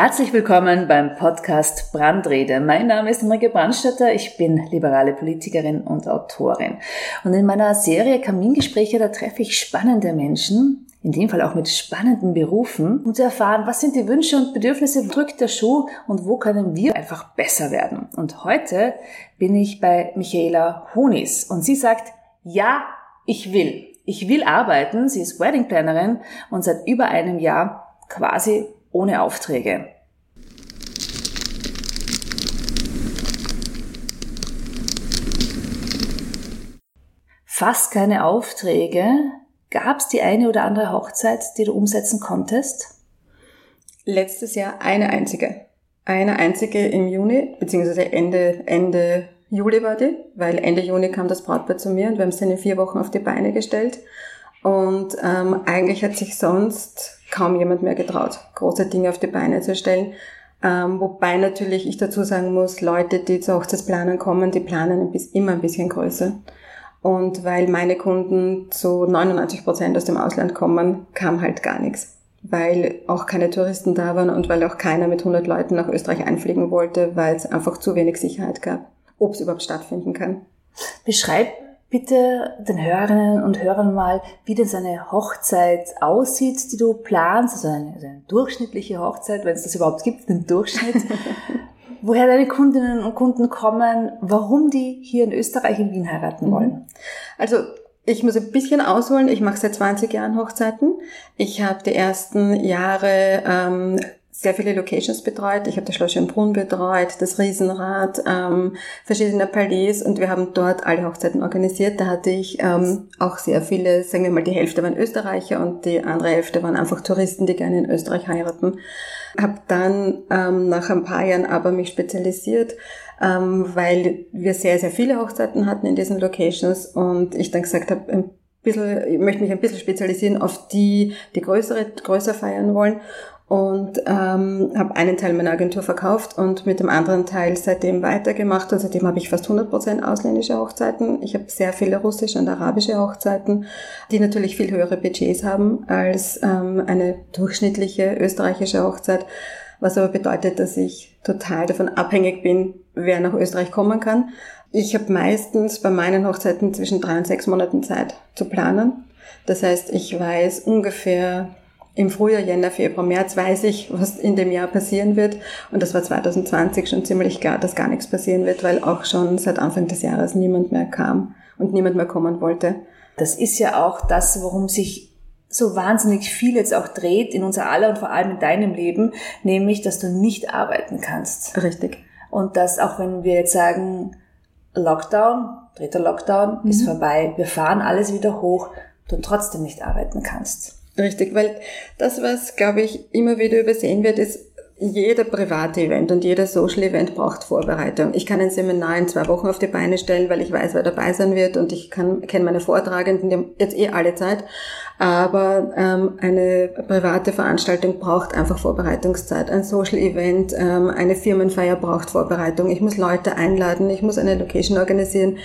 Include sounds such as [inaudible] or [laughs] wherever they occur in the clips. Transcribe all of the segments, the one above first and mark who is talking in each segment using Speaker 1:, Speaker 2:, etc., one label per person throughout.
Speaker 1: Herzlich willkommen beim Podcast Brandrede. Mein Name ist Marike Brandstätter, ich bin liberale Politikerin und Autorin. Und in meiner Serie Kamingespräche, da treffe ich spannende Menschen, in dem Fall auch mit spannenden Berufen, um zu erfahren, was sind die Wünsche und Bedürfnisse, drückt der Schuh und wo können wir einfach besser werden. Und heute bin ich bei Michaela Honis und sie sagt, ja, ich will. Ich will arbeiten. Sie ist Weddingplanerin und seit über einem Jahr quasi ohne Aufträge. Fast keine Aufträge. Gab es die eine oder andere Hochzeit, die du umsetzen konntest?
Speaker 2: Letztes Jahr eine einzige. Eine einzige im Juni, beziehungsweise Ende, Ende Juli war die, weil Ende Juni kam das Brautpaar zu mir und wir haben es dann in vier Wochen auf die Beine gestellt. Und ähm, eigentlich hat sich sonst kaum jemand mehr getraut, große Dinge auf die Beine zu stellen. Ähm, wobei natürlich ich dazu sagen muss, Leute, die zu Hochzeitsplanern kommen, die planen immer ein bisschen größer. Und weil meine Kunden zu 99 Prozent aus dem Ausland kommen, kam halt gar nichts. Weil auch keine Touristen da waren und weil auch keiner mit 100 Leuten nach Österreich einfliegen wollte, weil es einfach zu wenig Sicherheit gab, ob es überhaupt stattfinden kann.
Speaker 1: Beschreib bitte den Hörerinnen und Hörern mal, wie denn so eine Hochzeit aussieht, die du planst, also eine, also eine durchschnittliche Hochzeit, wenn es das überhaupt gibt, den Durchschnitt. [laughs] Woher deine Kundinnen und Kunden kommen, warum die hier in Österreich in Wien heiraten mhm. wollen.
Speaker 2: Also ich muss ein bisschen ausholen. Ich mache seit 20 Jahren Hochzeiten. Ich habe die ersten Jahre ähm, sehr viele Locations betreut. Ich habe das Schloss Schönbrunn betreut, das Riesenrad, ähm, verschiedene Palais und wir haben dort alle Hochzeiten organisiert. Da hatte ich ähm, auch sehr viele, sagen wir mal, die Hälfte waren Österreicher und die andere Hälfte waren einfach Touristen, die gerne in Österreich heiraten. Habe dann ähm, nach ein paar Jahren aber mich spezialisiert, ähm, weil wir sehr, sehr viele Hochzeiten hatten in diesen Locations und ich dann gesagt habe, ein bisschen, ich möchte mich ein bisschen spezialisieren auf die, die größere, größer feiern wollen und ähm, habe einen Teil meiner Agentur verkauft und mit dem anderen Teil seitdem weitergemacht. Und seitdem habe ich fast 100% ausländische Hochzeiten. Ich habe sehr viele russische und arabische Hochzeiten, die natürlich viel höhere Budgets haben als ähm, eine durchschnittliche österreichische Hochzeit. Was aber bedeutet, dass ich total davon abhängig bin, wer nach Österreich kommen kann. Ich habe meistens bei meinen Hochzeiten zwischen drei und sechs Monaten Zeit zu planen. Das heißt, ich weiß ungefähr im Frühjahr, Jänner, Februar, März weiß ich, was in dem Jahr passieren wird. Und das war 2020 schon ziemlich klar, dass gar nichts passieren wird, weil auch schon seit Anfang des Jahres niemand mehr kam und niemand mehr kommen wollte.
Speaker 1: Das ist ja auch das, worum sich so wahnsinnig viel jetzt auch dreht in unser aller und vor allem in deinem Leben, nämlich, dass du nicht arbeiten kannst.
Speaker 2: Richtig.
Speaker 1: Und dass auch wenn wir jetzt sagen, Lockdown, dritter Lockdown mhm. ist vorbei, wir fahren alles wieder hoch, du trotzdem nicht arbeiten kannst.
Speaker 2: Richtig, weil das, was, glaube ich, immer wieder übersehen wird, ist, jeder private Event und jeder Social Event braucht Vorbereitung. Ich kann ein Seminar in zwei Wochen auf die Beine stellen, weil ich weiß, wer dabei sein wird und ich kann kenne meine Vortragenden, die haben jetzt eh alle Zeit. Aber ähm, eine private Veranstaltung braucht einfach Vorbereitungszeit. Ein Social Event, ähm, eine Firmenfeier braucht Vorbereitung. Ich muss Leute einladen, ich muss eine Location organisieren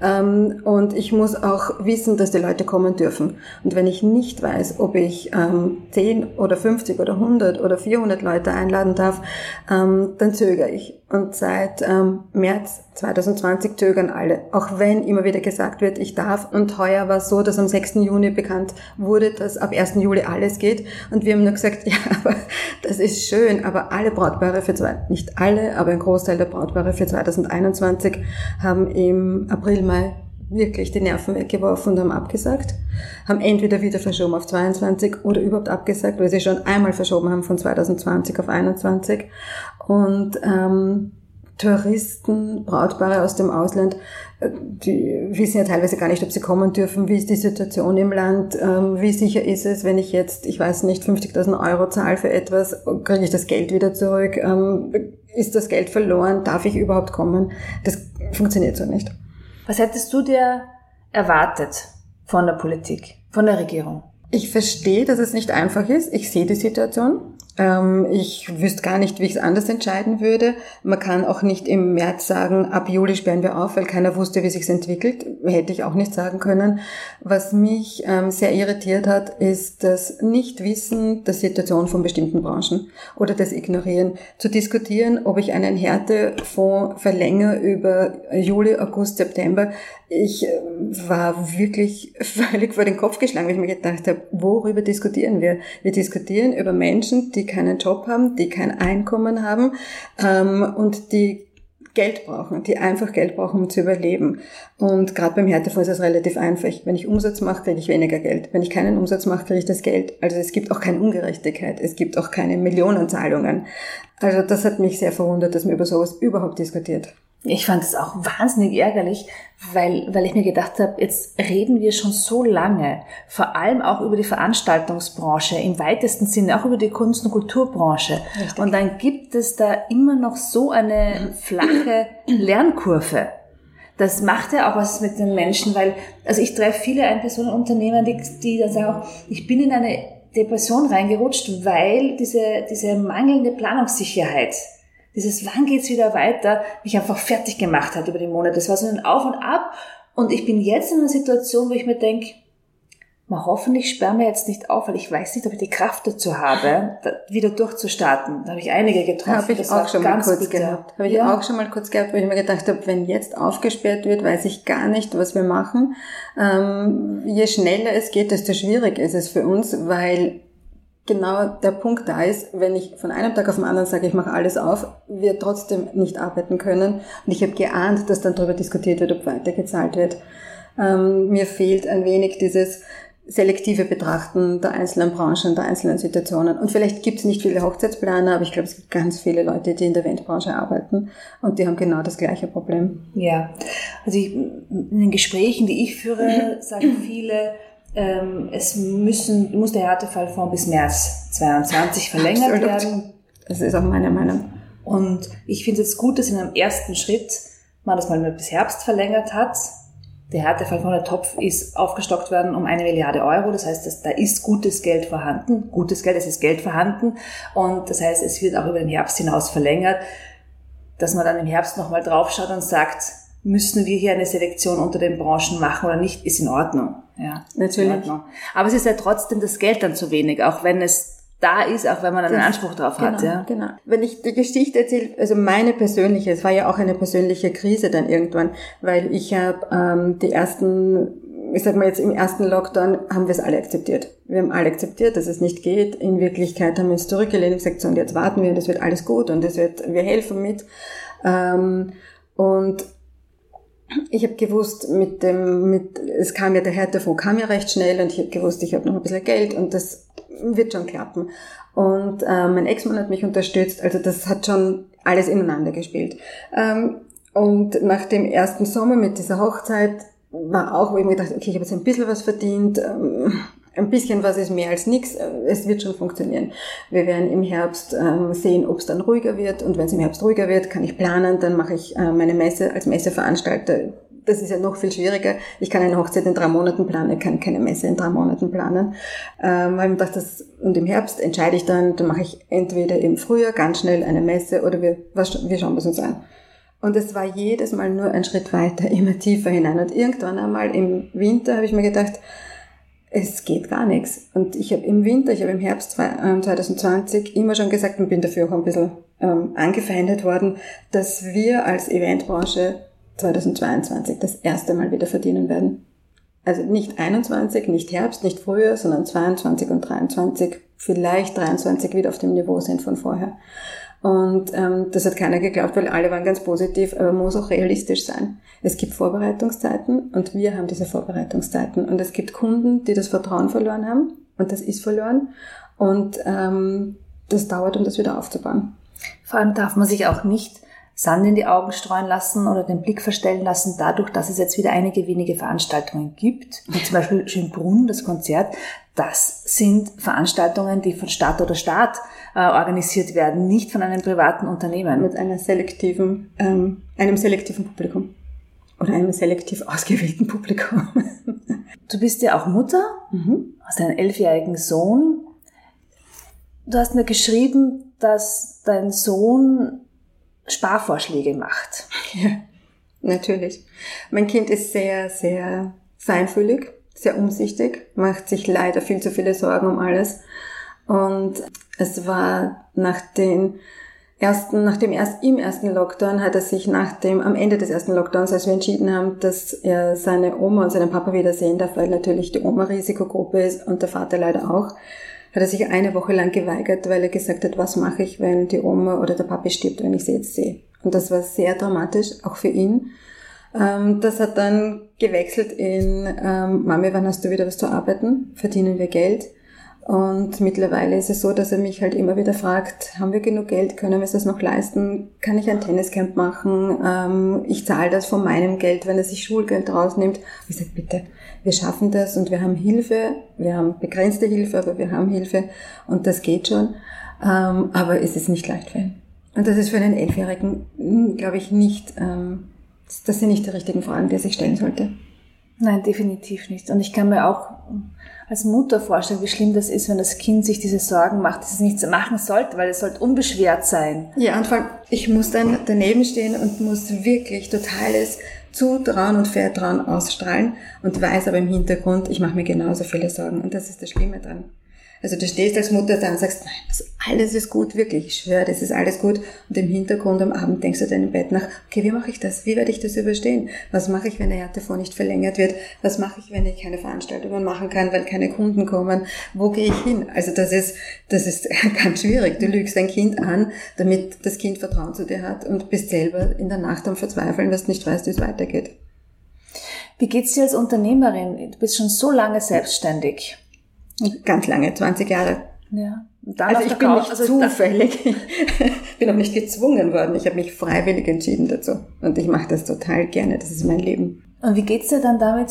Speaker 2: ähm, und ich muss auch wissen, dass die Leute kommen dürfen. Und wenn ich nicht weiß, ob ich ähm, 10 oder 50 oder 100 oder 400 Leute einladen darf, ähm, dann zögere ich. Und seit ähm, März 2020 zögern alle, auch wenn immer wieder gesagt wird, ich darf. Und heuer war es so, dass am 6. Juni bekannt wurde, dass ab 1. Juli alles geht. Und wir haben nur gesagt, [laughs] ja, aber das ist schön, aber alle Brautpaare für zwei, nicht alle, aber ein Großteil der Brautpaare für 2021 haben im April, Mai wirklich die Nerven weggeworfen und haben abgesagt, haben entweder wieder verschoben auf 22 oder überhaupt abgesagt, weil sie schon einmal verschoben haben von 2020 auf 21. Und ähm, Touristen, Brautpaare aus dem Ausland, die wissen ja teilweise gar nicht, ob sie kommen dürfen. Wie ist die Situation im Land? Ähm, wie sicher ist es, wenn ich jetzt, ich weiß nicht, 50.000 Euro zahle für etwas, kriege ich das Geld wieder zurück? Ähm, ist das Geld verloren? Darf ich überhaupt kommen? Das funktioniert so nicht.
Speaker 1: Was hättest du dir erwartet von der Politik, von der Regierung?
Speaker 2: Ich verstehe, dass es nicht einfach ist. Ich sehe die Situation. Ähm, ich wüsste gar nicht, wie ich es anders entscheiden würde. Man kann auch nicht im März sagen, ab Juli sperren wir auf, weil keiner wusste, wie sich entwickelt. Hätte ich auch nicht sagen können. Was mich ähm, sehr irritiert hat, ist das Nichtwissen der Situation von bestimmten Branchen oder das Ignorieren. Zu diskutieren, ob ich einen Härtefonds verlängere über Juli, August, September. Ich äh, war wirklich [laughs] völlig vor den Kopf geschlagen, weil ich mir gedacht habe, worüber diskutieren wir? Wir diskutieren über Menschen, die keinen Job haben, die kein Einkommen haben ähm, und die Geld brauchen, die einfach Geld brauchen, um zu überleben. Und gerade beim Härtefonds ist es relativ einfach. Wenn ich Umsatz mache, kriege ich weniger Geld. Wenn ich keinen Umsatz mache, kriege ich das Geld. Also es gibt auch keine Ungerechtigkeit. Es gibt auch keine Millionenzahlungen. Also das hat mich sehr verwundert, dass man über sowas überhaupt diskutiert.
Speaker 1: Ich fand es auch wahnsinnig ärgerlich, weil, weil ich mir gedacht habe, jetzt reden wir schon so lange, vor allem auch über die Veranstaltungsbranche, im weitesten Sinne auch über die Kunst- und Kulturbranche. Richtig. Und dann gibt es da immer noch so eine flache Lernkurve. Das macht ja auch was mit den Menschen, weil, also ich treffe viele Einpersonenunternehmer, die, die dann sagen auch, ich bin in eine Depression reingerutscht, weil diese, diese mangelnde Planungssicherheit dieses wann geht's wieder weiter, mich einfach fertig gemacht hat über die Monate. Das war so ein Auf und Ab. Und ich bin jetzt in einer Situation, wo ich mir denke, mal hoffentlich sperren wir jetzt nicht auf, weil ich weiß nicht, ob ich die Kraft dazu habe, [laughs] wieder durchzustarten. Da habe ich einige getroffen.
Speaker 2: Habe ich das auch schon mal kurz bitter. gehabt. Habe ich ja. auch schon mal kurz gehabt, wo ich mir gedacht habe, wenn jetzt aufgesperrt wird, weiß ich gar nicht, was wir machen. Ähm, je schneller es geht, desto schwieriger ist es für uns, weil genau der Punkt da ist, wenn ich von einem Tag auf den anderen sage, ich mache alles auf, wir trotzdem nicht arbeiten können. Und ich habe geahnt, dass dann darüber diskutiert wird, ob weitergezahlt wird. Ähm, mir fehlt ein wenig dieses selektive Betrachten der einzelnen Branchen, der einzelnen Situationen. Und vielleicht gibt es nicht viele Hochzeitsplaner, aber ich glaube, es gibt ganz viele Leute, die in der Eventbranche arbeiten und die haben genau das gleiche Problem.
Speaker 1: Ja, also ich, in den Gesprächen, die ich führe, [clears throat] sagen viele, es müssen, muss der Härtefallfonds bis März 22 verlängert Absolut. werden.
Speaker 2: Das ist auch meine Meinung.
Speaker 1: Und ich finde es gut, dass in einem ersten Schritt man das mal bis Herbst verlängert hat. Der Härtefallfonds, der Topf ist aufgestockt worden um eine Milliarde Euro. Das heißt, dass, da ist gutes Geld vorhanden. Gutes Geld, es ist Geld vorhanden. Und das heißt, es wird auch über den Herbst hinaus verlängert, dass man dann im Herbst nochmal draufschaut und sagt, müssen wir hier eine Selektion unter den Branchen machen oder nicht, ist in Ordnung. Ja,
Speaker 2: natürlich.
Speaker 1: Aber es ist ja trotzdem das Geld dann zu wenig, auch wenn es da ist, auch wenn man einen Anspruch drauf
Speaker 2: genau,
Speaker 1: hat. Ja.
Speaker 2: Genau. Wenn ich die Geschichte erzähle, also meine persönliche, es war ja auch eine persönliche Krise dann irgendwann, weil ich habe ähm, die ersten, ich sag mal jetzt im ersten Lockdown haben wir es alle akzeptiert. Wir haben alle akzeptiert, dass es nicht geht. In Wirklichkeit haben wir uns zurückgelehnt und gesagt, so, und jetzt warten wir, und es wird alles gut und es wird, wir helfen mit. Ähm, und ich habe gewusst, mit dem, mit, es kam ja der Härtefonds kam ja recht schnell und ich habe gewusst, ich habe noch ein bisschen Geld und das wird schon klappen. Und äh, mein Ex-Mann hat mich unterstützt, also das hat schon alles ineinander gespielt. Ähm, und nach dem ersten Sommer mit dieser Hochzeit war auch, wo ich mir gedacht, okay, ich habe jetzt ein bisschen was verdient, ähm, ein bisschen was ist mehr als nichts. Es wird schon funktionieren. Wir werden im Herbst ähm, sehen, ob es dann ruhiger wird. Und wenn es im Herbst ruhiger wird, kann ich planen. Dann mache ich äh, meine Messe als Messeveranstalter. Das ist ja noch viel schwieriger. Ich kann eine Hochzeit in drei Monaten planen, ich kann keine Messe in drei Monaten planen. Ähm, und im Herbst entscheide ich dann, dann mache ich entweder im Frühjahr ganz schnell eine Messe oder wir, wir schauen, was uns an. Und es war jedes Mal nur ein Schritt weiter, [laughs] immer tiefer hinein. Und irgendwann einmal im Winter habe ich mir gedacht, es geht gar nichts. Und ich habe im Winter, ich habe im Herbst 2020 ähm, immer schon gesagt und bin dafür auch ein bisschen ähm, angefeindet worden, dass wir als Eventbranche 2022 das erste Mal wieder verdienen werden. Also nicht 21, nicht Herbst, nicht Frühjahr, sondern 22 und 23, vielleicht 23 wieder auf dem Niveau sind von vorher. Und ähm, das hat keiner geglaubt, weil alle waren ganz positiv, aber man muss auch realistisch sein. Es gibt Vorbereitungszeiten und wir haben diese Vorbereitungszeiten. Und es gibt Kunden, die das Vertrauen verloren haben und das ist verloren. Und ähm, das dauert, um das wieder aufzubauen.
Speaker 1: Vor allem darf man sich auch nicht Sand in die Augen streuen lassen oder den Blick verstellen lassen, dadurch, dass es jetzt wieder einige wenige Veranstaltungen gibt, wie zum Beispiel Schönbrunn, das Konzert. Das sind Veranstaltungen, die von Staat oder Staat äh, organisiert werden, nicht von einem privaten Unternehmen.
Speaker 2: Mit einer selektiven, ähm, einem selektiven Publikum. Oder einem selektiv ausgewählten Publikum. [laughs]
Speaker 1: du bist ja auch Mutter, mhm. hast einen elfjährigen Sohn. Du hast mir geschrieben, dass dein Sohn Sparvorschläge macht.
Speaker 2: Ja, natürlich. Mein Kind ist sehr, sehr feinfühlig, sehr umsichtig, macht sich leider viel zu viele Sorgen um alles. Und es war nach den ersten, nach dem erst, im ersten Lockdown hat er sich nach dem, am Ende des ersten Lockdowns, als wir entschieden haben, dass er seine Oma und seinen Papa wiedersehen darf, weil natürlich die Oma Risikogruppe ist und der Vater leider auch, hat er sich eine Woche lang geweigert, weil er gesagt hat, was mache ich, wenn die Oma oder der Papa stirbt, wenn ich sie jetzt sehe. Und das war sehr dramatisch, auch für ihn. Ähm, das hat dann gewechselt in, ähm, Mami, wann hast du wieder was zu arbeiten? Verdienen wir Geld? Und mittlerweile ist es so, dass er mich halt immer wieder fragt, haben wir genug Geld, können wir es das noch leisten, kann ich ein Tenniscamp machen, ähm, ich zahle das von meinem Geld, wenn er sich Schulgeld rausnimmt. Ich sage, bitte, wir schaffen das und wir haben Hilfe, wir haben begrenzte Hilfe, aber wir haben Hilfe und das geht schon. Ähm, aber es ist nicht leicht für ihn. Und das ist für einen Elfjährigen, hm, glaube ich, nicht, ähm, das sind nicht die richtigen Fragen, die er sich stellen sollte.
Speaker 1: Nein, definitiv nicht. Und ich kann mir auch als Mutter vorstellen, wie schlimm das ist, wenn das Kind sich diese Sorgen macht, dass es nichts machen sollte, weil es sollte unbeschwert sein.
Speaker 2: Ja, und vor allem, ich muss dann daneben stehen und muss wirklich totales Zutrauen und Vertrauen ausstrahlen und weiß aber im Hintergrund, ich mache mir genauso viele Sorgen. Und das ist das Schlimme dran. Also du stehst als Mutter da und sagst, nein, das, alles ist gut, wirklich, ich schwöre, das ist alles gut. Und im Hintergrund am Abend denkst du deinem Bett nach, okay, wie mache ich das? Wie werde ich das überstehen? Was mache ich, wenn der Härtefond nicht verlängert wird? Was mache ich, wenn ich keine Veranstaltungen machen kann, weil keine Kunden kommen? Wo gehe ich hin? Also das ist, das ist [laughs] ganz schwierig. Du lügst dein Kind an, damit das Kind Vertrauen zu dir hat und bist selber in der Nacht am Verzweifeln, was du nicht weißt, wie es weitergeht.
Speaker 1: Wie geht's dir als Unternehmerin? Du bist schon so lange selbstständig.
Speaker 2: Ganz lange, 20 Jahre.
Speaker 1: Ja.
Speaker 2: also ich bin nicht also zufällig, ich [laughs] bin auch nicht gezwungen worden. Ich habe mich freiwillig entschieden dazu. Und ich mache das total gerne. Das ist mein Leben.
Speaker 1: Und wie geht's dir dann damit,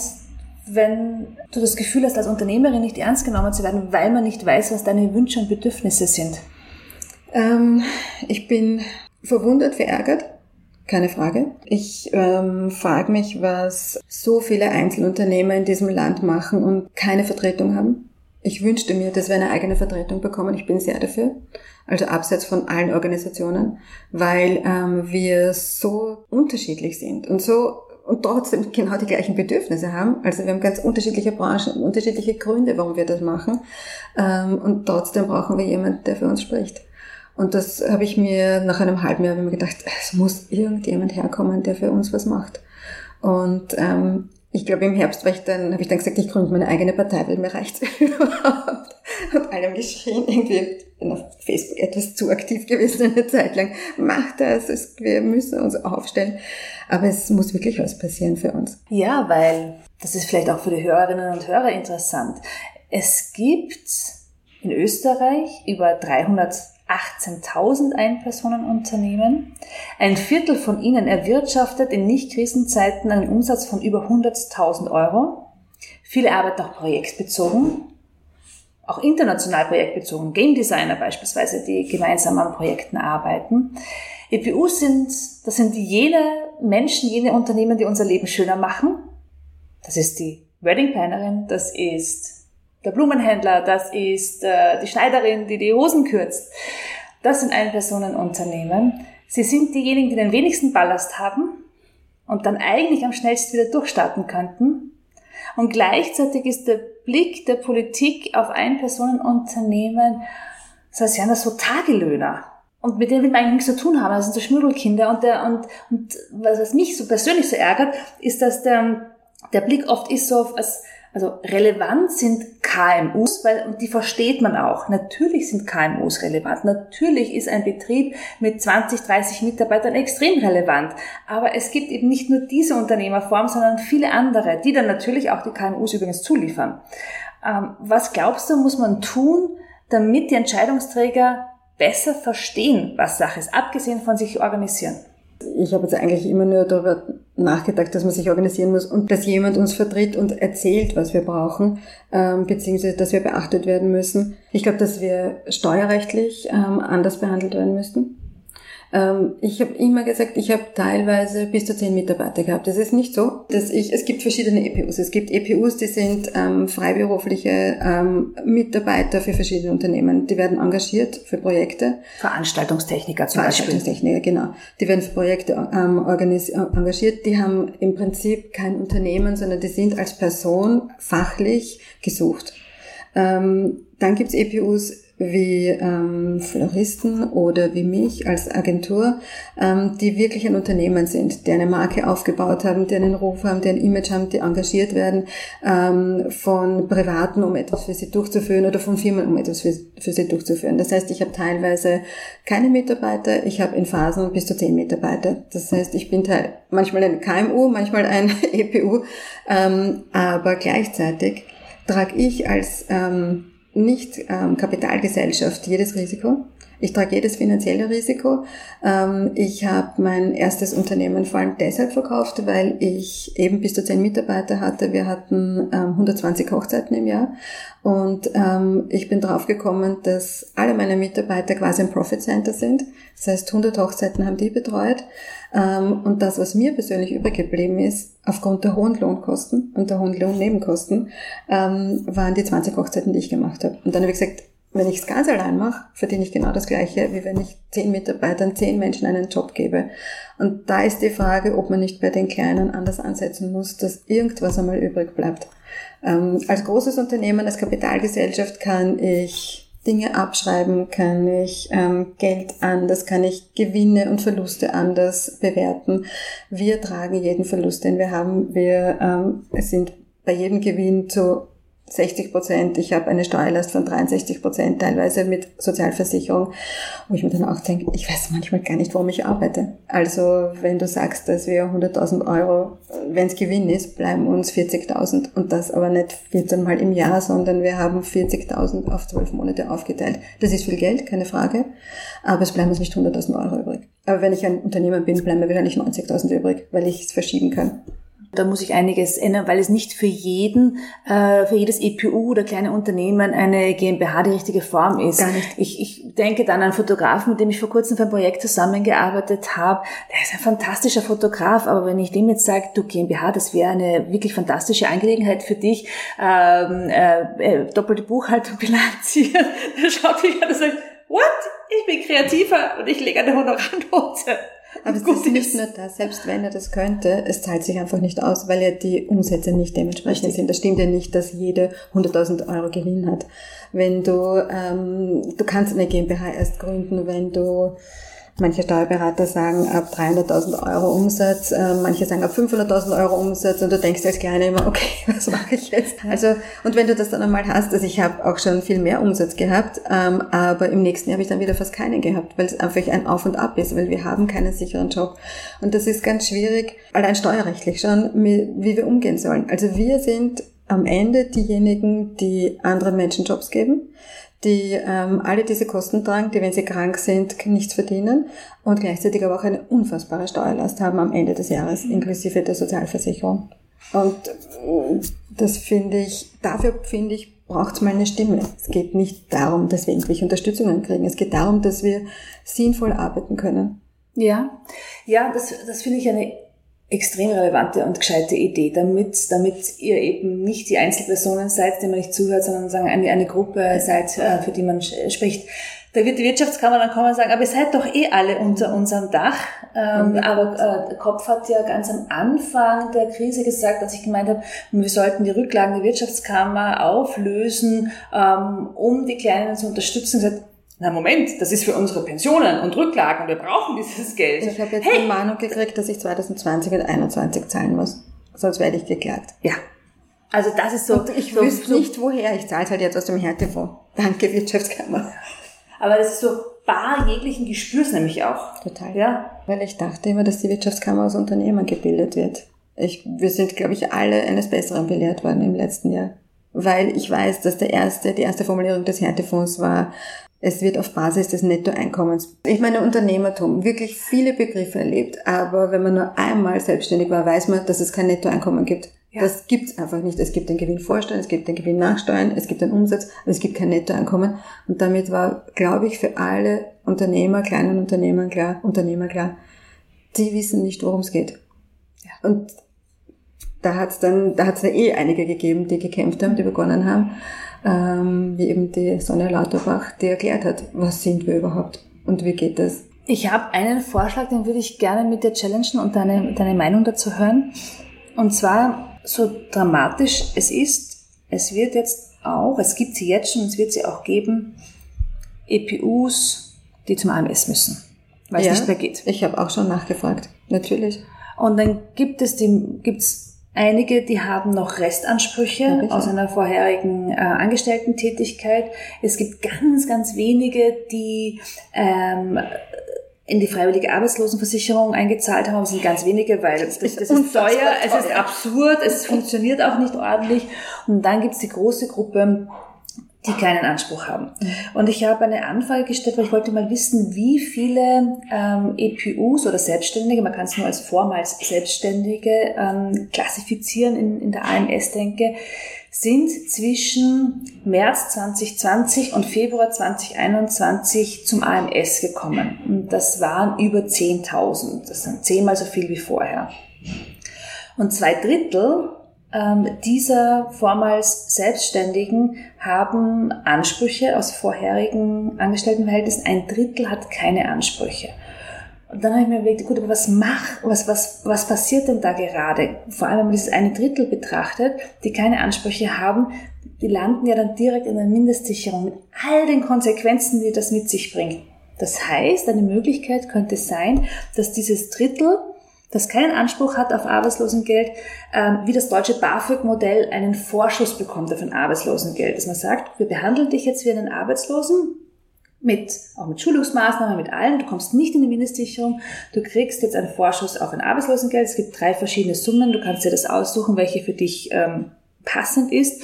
Speaker 1: wenn du das Gefühl hast, als Unternehmerin nicht ernst genommen zu werden, weil man nicht weiß, was deine Wünsche und Bedürfnisse sind?
Speaker 2: Ähm, ich bin verwundert, verärgert. Keine Frage. Ich ähm, frage mich, was so viele Einzelunternehmer in diesem Land machen und keine Vertretung haben. Ich wünschte mir, dass wir eine eigene Vertretung bekommen. Ich bin sehr dafür. Also abseits von allen Organisationen, weil ähm, wir so unterschiedlich sind und so und trotzdem genau die gleichen Bedürfnisse haben. Also wir haben ganz unterschiedliche Branchen, unterschiedliche Gründe, warum wir das machen. Ähm, und trotzdem brauchen wir jemanden, der für uns spricht. Und das habe ich mir nach einem halben Jahr mir gedacht, es muss irgendjemand herkommen, der für uns was macht. Und ähm, ich glaube, im Herbst war ich dann, habe ich dann gesagt, ich gründe meine eigene Partei, weil mir reicht's [laughs] überhaupt. Und allem geschrien, irgendwie bin auf Facebook etwas zu aktiv gewesen eine Zeit lang. Mach das, wir müssen uns aufstellen. Aber es muss wirklich was passieren für uns.
Speaker 1: Ja, weil das ist vielleicht auch für die Hörerinnen und Hörer interessant. Es gibt in Österreich über 300 18.000 Einpersonenunternehmen. Ein Viertel von ihnen erwirtschaftet in Nicht-Krisenzeiten einen Umsatz von über 100.000 Euro. Viele arbeiten auch projektbezogen, auch international projektbezogen. Game Designer beispielsweise, die gemeinsam an Projekten arbeiten. EPU sind, das sind jene Menschen, jene Unternehmen, die unser Leben schöner machen. Das ist die Wedding Plannerin, das ist der Blumenhändler, das ist äh, die Schneiderin, die die Hosen kürzt. Das sind Ein-Personen-Unternehmen. Sie sind diejenigen, die den wenigsten Ballast haben und dann eigentlich am schnellsten wieder durchstarten könnten. Und gleichzeitig ist der Blick der Politik auf Ein-Personen-Unternehmen, so als wären das so Tagelöhner. Und mit denen will man eigentlich nichts zu tun haben. Das sind so Schmuddelkinder. Und, der, und, und was mich so persönlich so ärgert, ist, dass der, der Blick oft ist so, als also relevant sind KMUs, weil, und die versteht man auch. Natürlich sind KMUs relevant. Natürlich ist ein Betrieb mit 20, 30 Mitarbeitern extrem relevant. Aber es gibt eben nicht nur diese Unternehmerform, sondern viele andere, die dann natürlich auch die KMUs übrigens zuliefern. Ähm, was glaubst du, muss man tun, damit die Entscheidungsträger besser verstehen, was Sache ist, abgesehen von sich organisieren?
Speaker 2: Ich habe jetzt eigentlich immer nur darüber nachgedacht, dass man sich organisieren muss und dass jemand uns vertritt und erzählt, was wir brauchen, ähm, beziehungsweise dass wir beachtet werden müssen. Ich glaube, dass wir steuerrechtlich ähm, anders behandelt werden müssten. Ähm, ich habe immer gesagt, ich habe teilweise bis zu zehn Mitarbeiter gehabt. Das ist nicht so, dass ich, es gibt verschiedene EPUs. Es gibt EPUs, die sind ähm, freiberufliche ähm, Mitarbeiter für verschiedene Unternehmen. Die werden engagiert für Projekte.
Speaker 1: Veranstaltungstechniker
Speaker 2: zum Veranstaltungstechniker, Beispiel. genau. Die werden für Projekte ähm, engagiert. Die haben im Prinzip kein Unternehmen, sondern die sind als Person fachlich gesucht. Ähm, dann gibt's EPUs, wie ähm, Floristen oder wie mich als Agentur, ähm, die wirklich ein Unternehmen sind, die eine Marke aufgebaut haben, die einen Ruf haben, die ein Image haben, die engagiert werden ähm, von Privaten, um etwas für sie durchzuführen oder von Firmen, um etwas für, für sie durchzuführen. Das heißt, ich habe teilweise keine Mitarbeiter, ich habe in Phasen bis zu zehn Mitarbeiter. Das heißt, ich bin teil, manchmal ein KMU, manchmal ein [laughs] EPU, ähm, aber gleichzeitig trage ich als ähm, nicht ähm, Kapitalgesellschaft jedes Risiko. Ich trage jedes finanzielle Risiko. Ähm, ich habe mein erstes Unternehmen vor allem deshalb verkauft, weil ich eben bis zu zehn Mitarbeiter hatte. Wir hatten ähm, 120 Hochzeiten im Jahr und ähm, ich bin draufgekommen, dass alle meine Mitarbeiter quasi ein Profit Center sind. Das heißt, 100 Hochzeiten haben die betreut. Ähm, und das, was mir persönlich übrig geblieben ist, aufgrund der hohen Lohnkosten und der hohen Lohnnebenkosten, ähm, waren die 20 Hochzeiten, die ich gemacht habe. Und dann habe ich gesagt, wenn ich es ganz allein mache, verdiene ich genau das Gleiche, wie wenn ich zehn Mitarbeitern, zehn Menschen einen Job gebe. Und da ist die Frage, ob man nicht bei den Kleinen anders ansetzen muss, dass irgendwas einmal übrig bleibt. Ähm, als großes Unternehmen, als Kapitalgesellschaft kann ich Dinge abschreiben, kann ich ähm, Geld anders, kann ich Gewinne und Verluste anders bewerten. Wir tragen jeden Verlust, den wir haben. Wir ähm, sind bei jedem Gewinn zu 60 Prozent, ich habe eine Steuerlast von 63 Prozent, teilweise mit Sozialversicherung, wo ich mir dann auch denke, ich weiß manchmal gar nicht, warum ich arbeite. Also wenn du sagst, dass wir 100.000 Euro, wenn es Gewinn ist, bleiben uns 40.000 und das aber nicht 14 Mal im Jahr, sondern wir haben 40.000 auf 12 Monate aufgeteilt. Das ist viel Geld, keine Frage, aber es bleiben uns nicht 100.000 Euro übrig. Aber wenn ich ein Unternehmer bin, bleiben mir wahrscheinlich 90.000 übrig, weil ich es verschieben kann.
Speaker 1: Da muss ich einiges ändern, weil es nicht für jeden, äh, für jedes EPU oder kleine Unternehmen eine GmbH die richtige Form ist.
Speaker 2: Gar nicht.
Speaker 1: Ich, ich denke dann an einen Fotografen, mit dem ich vor kurzem für ein Projekt zusammengearbeitet habe. Der ist ein fantastischer Fotograf, aber wenn ich dem jetzt sage, du GmbH, das wäre eine wirklich fantastische Angelegenheit für dich, ähm, äh, äh, doppelte Buchhaltung [laughs] bilanzieren, dann schaut mich an und sagt, what? Ich bin kreativer und ich lege eine Honorarnote.
Speaker 2: Aber es ist nicht nur das, selbst wenn er das könnte, es zahlt sich einfach nicht aus, weil ja die Umsätze nicht dementsprechend Richtig. sind. Das stimmt ja nicht, dass jede 100.000 Euro Gewinn hat. Wenn du, ähm, du kannst eine GmbH erst gründen, wenn du Manche Steuerberater sagen ab 300.000 Euro Umsatz, äh, manche sagen ab 500.000 Euro Umsatz und du denkst als Kleiner immer, okay, [laughs] was mache ich jetzt? Also und wenn du das dann einmal hast, also ich habe auch schon viel mehr Umsatz gehabt, ähm, aber im nächsten Jahr habe ich dann wieder fast keinen gehabt, weil es einfach ein Auf und Ab ist, weil wir haben keinen sicheren Job und das ist ganz schwierig, allein steuerrechtlich schon, wie wir umgehen sollen. Also wir sind am Ende diejenigen, die anderen Menschen Jobs geben die ähm, alle diese Kosten tragen, die, wenn sie krank sind, nichts verdienen und gleichzeitig aber auch eine unfassbare Steuerlast haben am Ende des Jahres, inklusive der Sozialversicherung. Und äh, das finde ich, dafür finde ich, braucht es mal eine Stimme. Es geht nicht darum, dass wir irgendwelche Unterstützungen kriegen. Es geht darum, dass wir sinnvoll arbeiten können.
Speaker 1: Ja, ja, das, das finde ich eine extrem relevante und gescheite Idee, damit, damit ihr eben nicht die Einzelpersonen seid, denen man nicht zuhört, sondern sagen, eine, eine Gruppe seid, äh, für die man spricht. Da wird die Wirtschaftskammer dann kommen und sagen, aber ihr seid doch eh alle unter unserem Dach. Ähm, mhm. Aber äh, Kopf hat ja ganz am Anfang der Krise gesagt, als ich gemeint habe, wir sollten die Rücklagen der Wirtschaftskammer auflösen, ähm, um die Kleinen zu unterstützen. Gesagt, na Moment, das ist für unsere Pensionen und Rücklagen, wir brauchen dieses Geld.
Speaker 2: Ich habe jetzt hey. die Mahnung gekriegt, dass ich 2020 und 2021 zahlen muss. Sonst werde ich geklagt.
Speaker 1: Ja. Also das ist so.
Speaker 2: Und ich so, wüsste so, nicht woher. Ich zahle halt jetzt aus dem Härtefonds. Danke, Wirtschaftskammer.
Speaker 1: Aber das ist so bar jeglichen Gespürs nämlich auch.
Speaker 2: Total. Ja. Weil ich dachte immer, dass die Wirtschaftskammer aus Unternehmen gebildet wird. Ich, wir sind, glaube ich, alle eines Besseren belehrt worden im letzten Jahr. Weil ich weiß, dass der erste, die erste Formulierung des Härtefonds war, Es wird auf Basis des Nettoeinkommens. Ich meine, Unternehmertum, wirklich viele Begriffe erlebt, aber wenn man nur einmal selbstständig war, weiß man, dass es kein Nettoeinkommen gibt. Ja. Das gibt's einfach nicht. Es gibt den Gewinn Vorsteuern, es gibt den Gewinn Nachsteuern, es gibt den Umsatz, aber es gibt kein Nettoeinkommen. Und damit war, glaube ich, für alle Unternehmer, kleinen Unternehmer klar, Unternehmer klar, die wissen nicht, worum es geht. Ja. Und da hat's dann, da hat's ja eh einige gegeben, die gekämpft haben, die begonnen haben, ähm, wie eben die Sonja Lauterbach, die erklärt hat, was sind wir überhaupt und wie geht das.
Speaker 1: Ich habe einen Vorschlag, den würde ich gerne mit dir challengen und deine, deine Meinung dazu hören. Und zwar so dramatisch es ist, es wird jetzt auch, es gibt sie jetzt schon, es wird sie auch geben, EPUs, die zum AMS müssen, weil ja, es nicht mehr geht.
Speaker 2: Ich habe auch schon nachgefragt, natürlich.
Speaker 1: Und dann gibt es die, gibt's einige, die haben noch Restansprüche ja, aus einer vorherigen äh, Angestellten-Tätigkeit. Es gibt ganz, ganz wenige, die ähm, in die freiwillige Arbeitslosenversicherung eingezahlt haben, sind ganz wenige, weil das, das ist teuer, es ist absurd, es funktioniert auch nicht ordentlich. Und dann gibt's die große Gruppe, die keinen Anspruch haben. Und ich habe eine Anfrage gestellt, weil ich wollte mal wissen, wie viele ähm, EPUs oder Selbstständige, man kann es nur als vormals Selbstständige ähm, klassifizieren in, in der AMS-Denke, sind zwischen März 2020 und Februar 2021 zum AMS gekommen. Und das waren über 10.000. Das sind zehnmal so viel wie vorher. Und zwei Drittel dieser vormals Selbstständigen haben Ansprüche aus vorherigen Angestelltenverhältnissen. Ein Drittel hat keine Ansprüche. Und dann habe ich mir überlegt, gut, aber was macht, was, was, was passiert denn da gerade? Vor allem, wenn man dieses eine Drittel betrachtet, die keine Ansprüche haben, die landen ja dann direkt in der Mindestsicherung mit all den Konsequenzen, die das mit sich bringt. Das heißt, eine Möglichkeit könnte sein, dass dieses Drittel, das keinen Anspruch hat auf Arbeitslosengeld, ähm, wie das deutsche BAföG-Modell einen Vorschuss bekommt auf ein Arbeitslosengeld. Dass man sagt, wir behandeln dich jetzt wie einen Arbeitslosen, mit, auch mit Schulungsmaßnahmen, mit allen. Du kommst nicht in die Mindestsicherung. Du kriegst jetzt einen Vorschuss auf ein Arbeitslosengeld. Es gibt drei verschiedene Summen. Du kannst dir das aussuchen, welche für dich ähm, passend ist.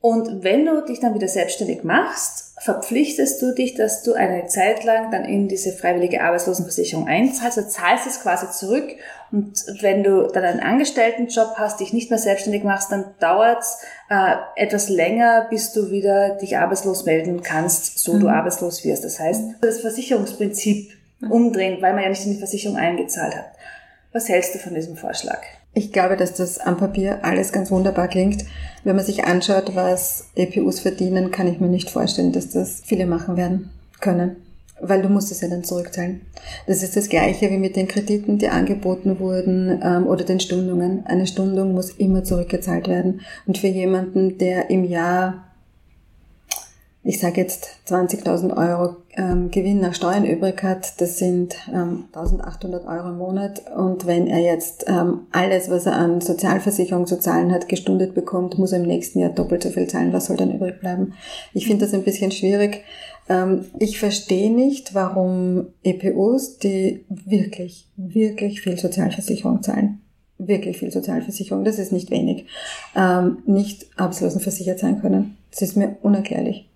Speaker 1: Und wenn du dich dann wieder selbstständig machst, verpflichtest du dich, dass du eine Zeit lang dann in diese freiwillige Arbeitslosenversicherung einzahlst. Du zahlst es quasi zurück. Und wenn du dann einen Angestelltenjob hast, dich nicht mehr selbstständig machst, dann dauert es äh, etwas länger, bis du wieder dich arbeitslos melden kannst, so mhm. du arbeitslos wirst. Das heißt, das Versicherungsprinzip umdrehen, weil man ja nicht in die Versicherung eingezahlt hat. Was hältst du von diesem Vorschlag?
Speaker 2: Ich glaube, dass das am Papier alles ganz wunderbar klingt. Wenn man sich anschaut, was EPUs verdienen, kann ich mir nicht vorstellen, dass das viele machen werden können. Weil du musst es ja dann zurückzahlen. Das ist das Gleiche wie mit den Krediten, die angeboten wurden ähm, oder den Stundungen. Eine Stundung muss immer zurückgezahlt werden. Und für jemanden, der im Jahr ich sage jetzt 20.000 Euro ähm, Gewinn nach Steuern übrig hat, das sind ähm, 1.800 Euro im Monat. Und wenn er jetzt ähm, alles, was er an Sozialversicherung zu zahlen hat, gestundet bekommt, muss er im nächsten Jahr doppelt so viel zahlen. Was soll dann übrig bleiben? Ich finde das ein bisschen schwierig. Ähm, ich verstehe nicht, warum EPUs, die wirklich, wirklich viel Sozialversicherung zahlen, wirklich viel Sozialversicherung, das ist nicht wenig, ähm, nicht arbeitslosenversichert sein können. Das ist mir unerklärlich.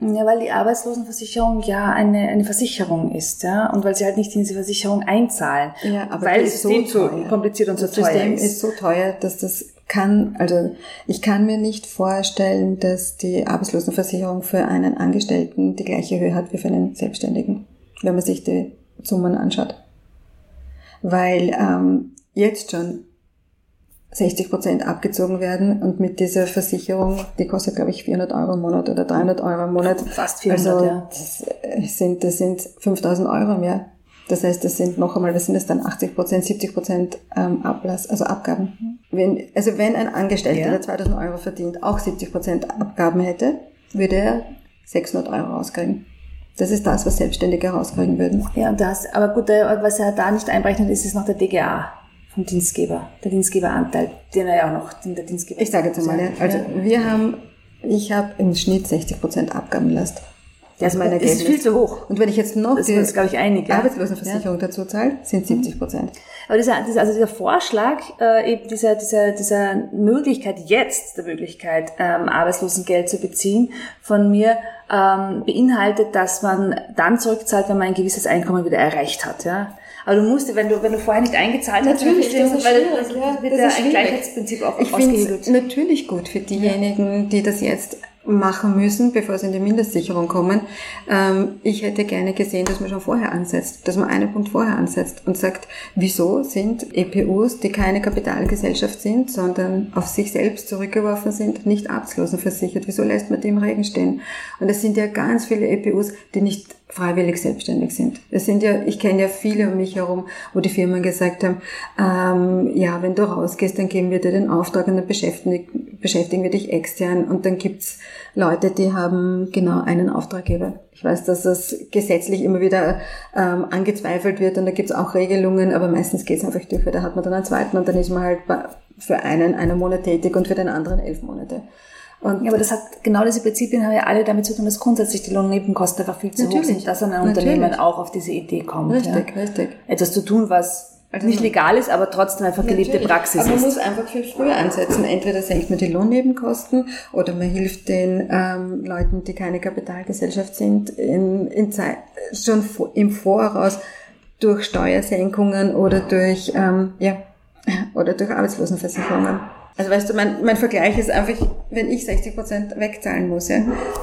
Speaker 1: Ja, weil die Arbeitslosenversicherung ja eine, eine Versicherung ist, ja, und weil sie halt nicht in diese Versicherung einzahlen.
Speaker 2: Ja, aber
Speaker 1: weil das System so teuer. kompliziert und
Speaker 2: das
Speaker 1: so teuer
Speaker 2: System ist. ist so teuer, dass das kann, also ich kann mir nicht vorstellen, dass die Arbeitslosenversicherung für einen Angestellten die gleiche Höhe hat wie für einen Selbstständigen, wenn man sich die Summen anschaut. Weil ähm, jetzt schon 60 Prozent abgezogen werden und mit dieser Versicherung, die kostet glaube ich 400 Euro im Monat oder 300 Euro im Monat.
Speaker 1: Fast 400, also, ja.
Speaker 2: Das sind, das sind 5000 Euro im Jahr. Das heißt, das sind noch einmal, was sind das dann 80 Prozent, 70 Prozent ähm, Ablass, also Abgaben. Wenn, also wenn ein Angestellter, ja. der 2000 Euro verdient, auch 70 Prozent Abgaben hätte, würde er 600 Euro rauskriegen. Das ist das, was Selbstständige rauskriegen würden.
Speaker 1: Ja, das, aber gut, was er da nicht einberechnet ist, ist noch der DGA vom Dienstgeber, der Dienstgeberanteil, den er ja auch noch, den der Dienstgeber.
Speaker 2: Ich sage jetzt ja. also wir haben, ich habe im Schnitt 60 Prozent Abgabenlast.
Speaker 1: Das ist, mein Ergebnis. ist viel zu hoch.
Speaker 2: Und wenn ich jetzt noch
Speaker 1: das die ist, glaube ich, einig,
Speaker 2: Arbeitslosenversicherung ja. dazu zahle, sind 70 Prozent.
Speaker 1: Aber dieser, dieser, also dieser Vorschlag, äh, eben dieser, dieser, dieser Möglichkeit, jetzt der Möglichkeit, ähm, Arbeitslosengeld zu beziehen, von mir, ähm, beinhaltet, dass man dann zurückzahlt, wenn man ein gewisses Einkommen wieder erreicht hat. Ja? Aber du musst, wenn du, wenn du vorher nicht eingezahlt hast,
Speaker 2: natürlich, das ist weil das,
Speaker 1: ja, wird das ein Gleichheitsprinzip auch
Speaker 2: ich ausgehebelt. natürlich gut für diejenigen, die das jetzt machen müssen, bevor sie in die Mindestsicherung kommen. Ähm, ich hätte gerne gesehen, dass man schon vorher ansetzt, dass man einen Punkt vorher ansetzt und sagt, wieso sind EPUs, die keine Kapitalgesellschaft sind, sondern auf sich selbst zurückgeworfen sind, nicht versichert? Wieso lässt man die im Regen stehen? Und es sind ja ganz viele EPUs, die nicht freiwillig selbstständig sind. Es sind ja, ich kenne ja viele um mich herum, wo die Firmen gesagt haben, ähm, ja, wenn du rausgehst, dann geben wir dir den Auftrag und dann beschäftigen, beschäftigen wir dich extern und dann gibt's Leute, die haben genau einen Auftraggeber. Ich weiß, dass das gesetzlich immer wieder ähm, angezweifelt wird und da gibt's auch Regelungen, aber meistens geht's einfach durch, weil da hat man dann einen zweiten und dann ist man halt für einen einen Monat tätig und für den anderen elf Monate.
Speaker 1: Und ja, aber das hat, genau diese Prinzipien haben ja alle damit zu tun, dass grundsätzlich die Lohnnebenkosten einfach viel zu hoch sind, dass ein Unternehmen auch auf diese Idee kommt.
Speaker 2: Richtig,
Speaker 1: ja.
Speaker 2: richtig.
Speaker 1: Etwas zu tun, was also nicht legal ist, aber trotzdem einfach geliebte Natürlich. Praxis
Speaker 2: aber
Speaker 1: ist.
Speaker 2: Man muss einfach viel früher ansetzen. Entweder senkt man die Lohnnebenkosten oder man hilft den ähm, Leuten, die keine Kapitalgesellschaft sind, in, in Zeit, schon im Voraus durch Steuersenkungen oder durch ähm, ja [laughs] oder durch Arbeitslosenversicherungen. Also weißt du, mein, mein Vergleich ist einfach, wenn ich 60 Prozent wegzahlen muss, ja,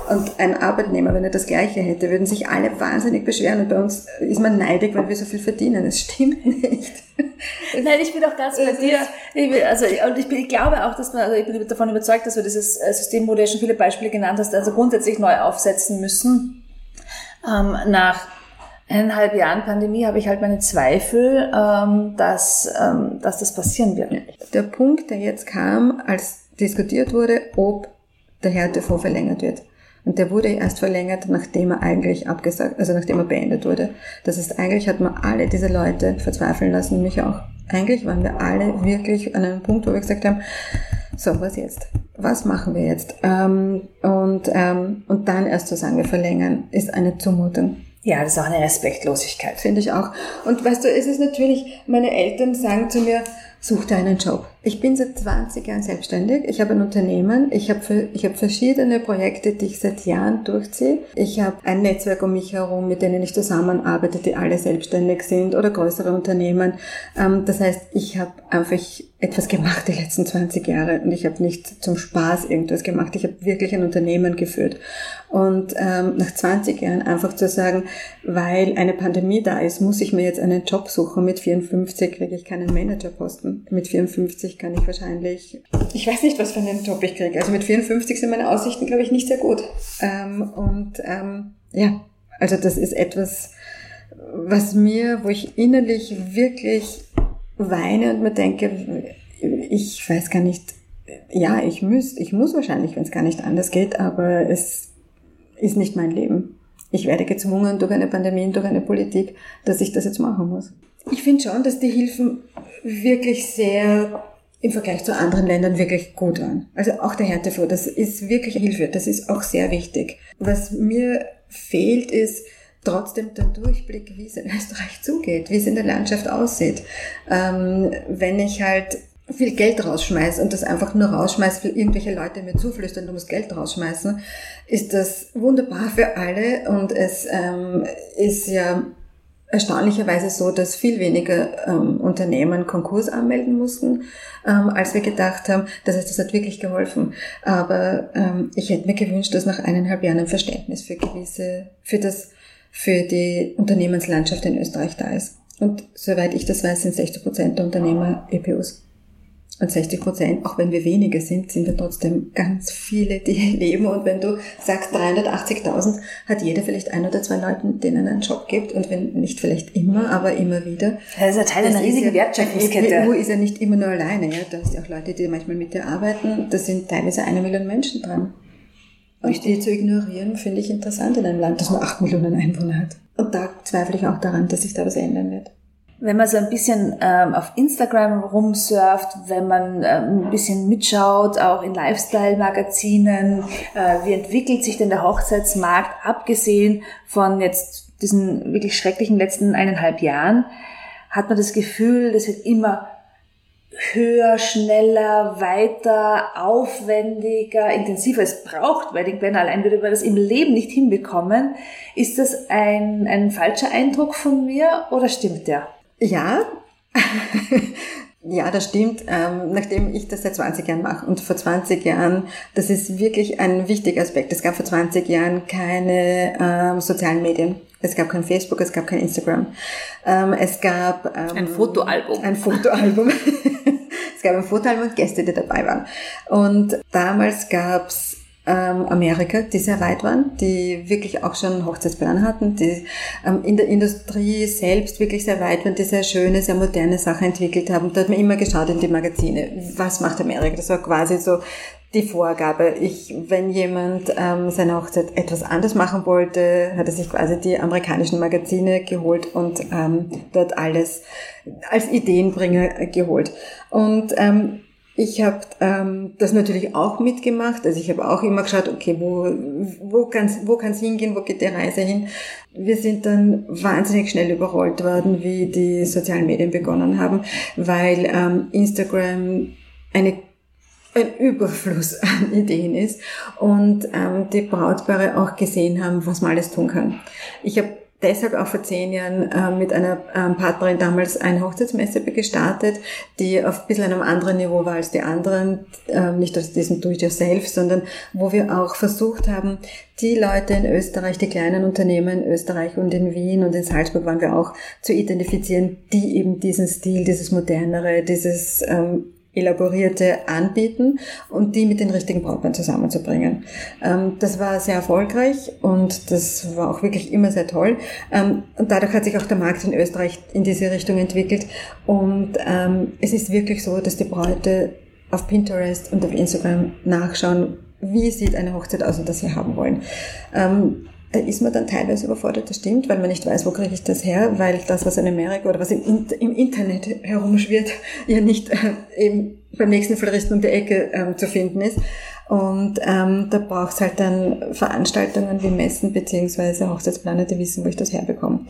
Speaker 2: und ein Arbeitnehmer, wenn er das Gleiche hätte, würden sich alle wahnsinnig beschweren und bei uns ist man neidig, weil wir so viel verdienen. Das stimmt nicht. [laughs]
Speaker 1: Nein, ich bin auch ganz bei dir. Ich bin, also, und ich, bin, ich glaube auch, dass man, also ich bin davon überzeugt, dass wir dieses äh, System, wo du ja schon viele Beispiele genannt hast, also grundsätzlich neu aufsetzen müssen. Ähm, nach eineinhalb Jahren Pandemie habe ich halt meine Zweifel, ähm, dass, ähm, dass das passieren wird.
Speaker 2: Der Punkt, der jetzt kam, als diskutiert wurde, ob der Härtefonds verlängert wird. Und der wurde erst verlängert, nachdem er eigentlich abgesagt, also nachdem er beendet wurde. Das heißt, eigentlich hat man alle diese Leute verzweifeln lassen, mich auch. Eigentlich waren wir alle wirklich an einem Punkt, wo wir gesagt haben, so, was jetzt? Was machen wir jetzt? Ähm, und, ähm, und dann erst zu sagen, wir verlängern, ist eine Zumutung.
Speaker 1: Ja, das ist auch eine Respektlosigkeit.
Speaker 2: Finde ich auch. Und weißt du, es ist natürlich, meine Eltern sagen zu mir, such dir einen Job. Ich bin seit 20 Jahren selbstständig. Ich habe ein Unternehmen. Ich habe, ich habe verschiedene Projekte, die ich seit Jahren durchziehe. Ich habe ein Netzwerk um mich herum, mit denen ich zusammenarbeite, die alle selbstständig sind oder größere Unternehmen. Ähm, das heißt, ich habe einfach etwas gemacht die letzten 20 Jahre und ich habe nicht zum Spaß irgendwas gemacht. Ich habe wirklich ein Unternehmen geführt. Und ähm, nach 20 Jahren einfach zu sagen, weil eine Pandemie da ist, muss ich mir jetzt einen Job suchen. Mit 54 kriege ich keinen Managerposten. Mit 54 kann ich wahrscheinlich, ich weiß nicht, was für einen Job ich kriege. Also mit 54 sind meine Aussichten, glaube ich, nicht sehr gut. Ähm, und ähm, ja, also das ist etwas, was mir, wo ich innerlich wirklich weine und mir denke, ich weiß gar nicht, ja, ich muss, ich muss wahrscheinlich, wenn es gar nicht anders geht, aber es ist nicht mein Leben. Ich werde gezwungen durch eine Pandemie, durch eine Politik, dass ich das jetzt machen muss. Ich finde schon, dass die Hilfen wirklich sehr im Vergleich zu anderen Ländern wirklich gut waren. Also auch der Härtefond, das ist wirklich Hilfe, das ist auch sehr wichtig. Was mir fehlt, ist trotzdem der Durchblick, wie es in Österreich zugeht, wie es in der Landschaft aussieht. Ähm, wenn ich halt viel Geld rausschmeiße und das einfach nur rausschmeiße, weil irgendwelche Leute mir zuflüstern, du musst Geld rausschmeißen, ist das wunderbar für alle und es ähm, ist ja erstaunlicherweise so, dass viel weniger ähm, Unternehmen Konkurs anmelden mussten, ähm, als wir gedacht haben. Das heißt, das hat wirklich geholfen. Aber ähm, ich hätte mir gewünscht, dass nach eineinhalb Jahren ein Verständnis für gewisse, für das, für die Unternehmenslandschaft in Österreich da ist. Und soweit ich das weiß, sind 60 Prozent der Unternehmer EPUs. Und 60 Prozent, auch wenn wir weniger sind, sind wir trotzdem ganz viele, die leben. Und wenn du sagst 380.000, hat jeder vielleicht ein oder zwei Leute, denen einen Job gibt. Und wenn nicht vielleicht immer, aber immer wieder.
Speaker 1: Das ist ein Teil einer riesigen ja, Wertschöpfungskette.
Speaker 2: Wo ist er nicht immer nur alleine. Ja? Da hast ja auch Leute, die manchmal mit dir arbeiten. Da sind teilweise eine Million Menschen dran. Und die zu ignorieren, finde ich interessant in einem Land, das nur acht Millionen Einwohner hat. Und da zweifle ich auch daran, dass sich da was ändern wird
Speaker 1: wenn man so ein bisschen ähm, auf Instagram rumsurft, wenn man ähm, ein bisschen mitschaut, auch in Lifestyle-Magazinen, äh, wie entwickelt sich denn der Hochzeitsmarkt, abgesehen von jetzt diesen wirklich schrecklichen letzten eineinhalb Jahren, hat man das Gefühl, das wird immer höher, schneller, weiter, aufwendiger, intensiver es braucht, ich bin allein würde wir das im Leben nicht hinbekommen. Ist das ein, ein falscher Eindruck von mir oder stimmt der?
Speaker 2: Ja, [laughs] Ja, das stimmt. Ähm, nachdem ich das seit 20 Jahren mache und vor 20 Jahren, das ist wirklich ein wichtiger Aspekt. Es gab vor 20 Jahren keine ähm, sozialen Medien. Es gab kein Facebook, es gab kein Instagram. Ähm, es gab
Speaker 1: ähm, ein Fotoalbum.
Speaker 2: Ein Fotoalbum. [laughs] es gab ein Fotoalbum und Gäste, die dabei waren. Und damals gab's ähm, Amerika, die sehr weit waren, die wirklich auch schon Hochzeitsplan hatten, die ähm, in der Industrie selbst wirklich sehr weit waren, die sehr schöne, sehr moderne Sachen entwickelt haben. Da hat man immer geschaut in die Magazine, was macht Amerika? Das war quasi so die Vorgabe. Ich, wenn jemand ähm, seine Hochzeit etwas anders machen wollte, hat er sich quasi die amerikanischen Magazine geholt und ähm, dort alles als Ideenbringer geholt. Und ähm, ich habe ähm, das natürlich auch mitgemacht. Also ich habe auch immer geschaut, okay, wo, wo kann es wo kann's hingehen, wo geht die Reise hin. Wir sind dann wahnsinnig schnell überrollt worden, wie die sozialen Medien begonnen haben, weil ähm, Instagram eine ein Überfluss [laughs] an Ideen ist und ähm, die Brautpaare auch gesehen haben, was man alles tun kann. Ich habe deshalb auch vor zehn Jahren äh, mit einer ähm, Partnerin damals eine Hochzeitsmesse gestartet, die auf ein bisschen einem anderen Niveau war als die anderen, äh, nicht aus diesem Do-it-yourself, sondern wo wir auch versucht haben, die Leute in Österreich, die kleinen Unternehmen in Österreich und in Wien und in Salzburg waren wir auch zu identifizieren, die eben diesen Stil, dieses modernere, dieses ähm, elaborierte anbieten und die mit den richtigen Partnern zusammenzubringen. Ähm, das war sehr erfolgreich und das war auch wirklich immer sehr toll. Ähm, und dadurch hat sich auch der Markt in Österreich in diese Richtung entwickelt. Und ähm, es ist wirklich so, dass die Bräute auf Pinterest und auf Instagram nachschauen, wie sieht eine Hochzeit aus und das sie haben wollen ist man dann teilweise überfordert, das stimmt, weil man nicht weiß, wo kriege ich das her, weil das, was in Amerika oder was im, im Internet herumschwirrt, [laughs] ja nicht äh, eben beim nächsten Floristen um die Ecke ähm, zu finden ist. Und ähm, da braucht es halt dann Veranstaltungen wie Messen beziehungsweise Hochzeitsplaner, die wissen, wo ich das herbekomme.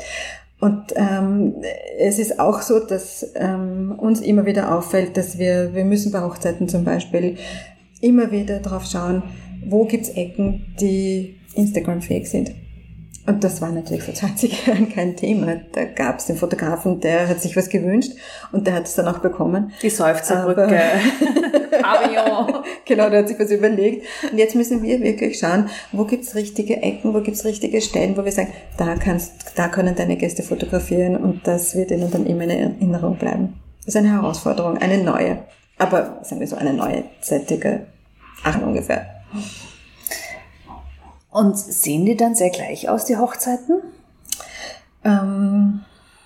Speaker 2: Und ähm, es ist auch so, dass ähm, uns immer wieder auffällt, dass wir, wir müssen bei Hochzeiten zum Beispiel immer wieder drauf schauen, wo gibt's Ecken, die Instagram-fähig sind. Und das war natürlich vor 20 Jahren kein Thema. Da gab es den Fotografen, der hat sich was gewünscht und der hat es dann auch bekommen.
Speaker 1: Die Seufzerbrücke. [laughs] [laughs]
Speaker 2: Genau, der hat sich was überlegt. Und jetzt müssen wir wirklich schauen, wo gibt's richtige Ecken, wo gibt's richtige Stellen, wo wir sagen, da kannst, da können deine Gäste fotografieren und das wird ihnen dann immer in Erinnerung bleiben. Das ist eine Herausforderung, eine neue. Aber sagen wir so, eine neue, seitige Acht ungefähr.
Speaker 1: Und sehen die dann sehr gleich aus, die Hochzeiten?
Speaker 2: Ähm,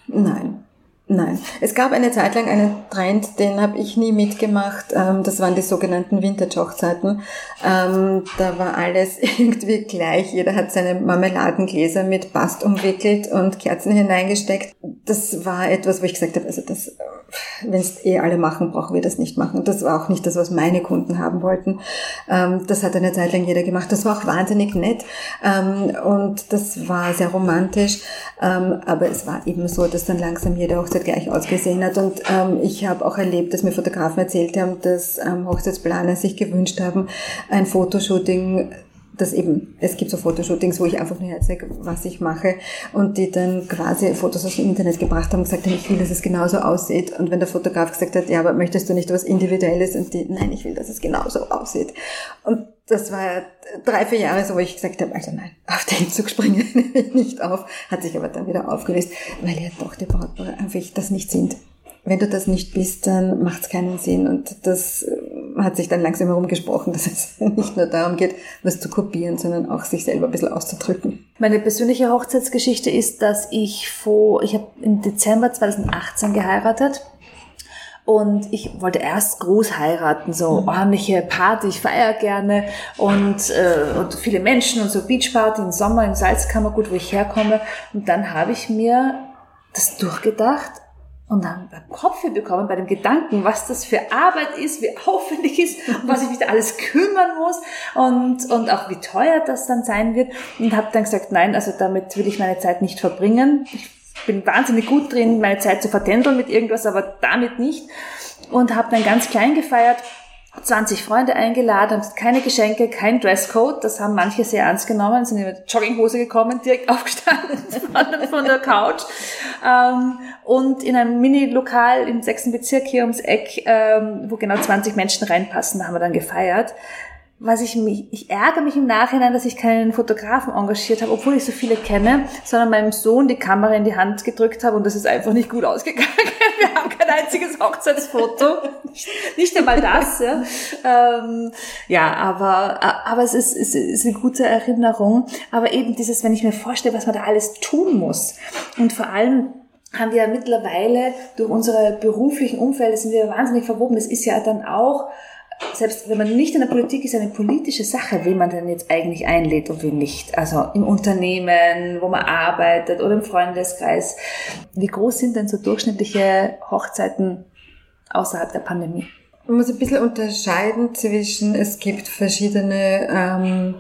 Speaker 2: nein. Nein. Es gab eine Zeit lang einen Trend, den habe ich nie mitgemacht. Ähm, das waren die sogenannten Vintage-Hochzeiten. Ähm, da war alles [laughs] irgendwie gleich. Jeder hat seine Marmeladengläser mit Bast umwickelt und Kerzen hineingesteckt. Das war etwas, wo ich gesagt habe, also das wenn es eh alle machen, brauchen wir das nicht machen. Das war auch nicht das, was meine Kunden haben wollten. Ähm, das hat eine Zeit lang jeder gemacht. Das war auch wahnsinnig nett und das war sehr romantisch. Aber es war eben so, dass dann langsam jede Hochzeit gleich ausgesehen hat. Und ähm, ich habe auch erlebt, dass mir Fotografen erzählt haben, dass ähm, Hochzeitsplaner sich gewünscht haben, ein Fotoshooting dass eben, es gibt so Fotoshootings, wo ich einfach nur herzeige, was ich mache und die dann quasi Fotos aus dem Internet gebracht haben und gesagt haben, ich will, dass es genauso aussieht. Und wenn der Fotograf gesagt hat, ja, aber möchtest du nicht was Individuelles? Und die, nein, ich will, dass es genauso aussieht. Und das war drei, vier Jahre so, wo ich gesagt habe, also nein, auf den Zug springen [laughs] nicht auf. Hat sich aber dann wieder aufgelöst, weil ja doch die Brautpaare einfach das nicht sind wenn du das nicht bist, dann macht es keinen Sinn. Und das hat sich dann langsam herumgesprochen, [laughs] dass es nicht nur darum geht, was zu kopieren, sondern auch sich selber ein bisschen auszudrücken.
Speaker 1: Meine persönliche Hochzeitsgeschichte ist, dass ich vor, ich habe im Dezember 2018 geheiratet. Und ich wollte erst groß heiraten, so mhm. ordentliche Party, ich feiere gerne und, äh, und viele Menschen und so Beachparty im Sommer im Salzkammergut, wo ich herkomme. Und dann habe ich mir das durchgedacht und dann beim Kopf bekommen, bei dem Gedanken, was das für Arbeit ist, wie aufwendig ist was ich mich da alles kümmern muss und, und auch wie teuer das dann sein wird. Und habe dann gesagt, nein, also damit will ich meine Zeit nicht verbringen. Ich bin wahnsinnig gut drin, meine Zeit zu vertändeln mit irgendwas, aber damit nicht. und habe dann ganz klein gefeiert 20 Freunde eingeladen, keine Geschenke, kein Dresscode. Das haben manche sehr ernst genommen, sind in der Jogginghose gekommen, direkt [laughs] aufgestanden von der Couch. Ähm, und in einem Mini-Lokal im sechsten Bezirk hier ums Eck, ähm, wo genau 20 Menschen reinpassen, haben wir dann gefeiert was ich mich, ich ärgere mich im Nachhinein, dass ich keinen Fotografen engagiert habe, obwohl ich so viele kenne, sondern meinem Sohn die Kamera in die Hand gedrückt habe und das ist einfach nicht gut ausgegangen. [laughs] Wir haben kein einziges Hochzeitsfoto. [laughs] nicht einmal das, ja. Ähm, ja, aber, aber es ist, es ist eine gute Erinnerung. Aber eben dieses, wenn ich mir vorstelle, was man da alles tun muss und vor allem haben wir ja mittlerweile durch unsere beruflichen Umfelde sind wir wahnsinnig verwoben. Das ist ja dann auch selbst wenn man nicht in der Politik ist, eine politische Sache, wen man denn jetzt eigentlich einlädt und wen nicht. Also im Unternehmen, wo man arbeitet oder im Freundeskreis. Wie groß sind denn so durchschnittliche Hochzeiten außerhalb der Pandemie?
Speaker 2: Man muss ein bisschen unterscheiden zwischen, es gibt verschiedene ähm,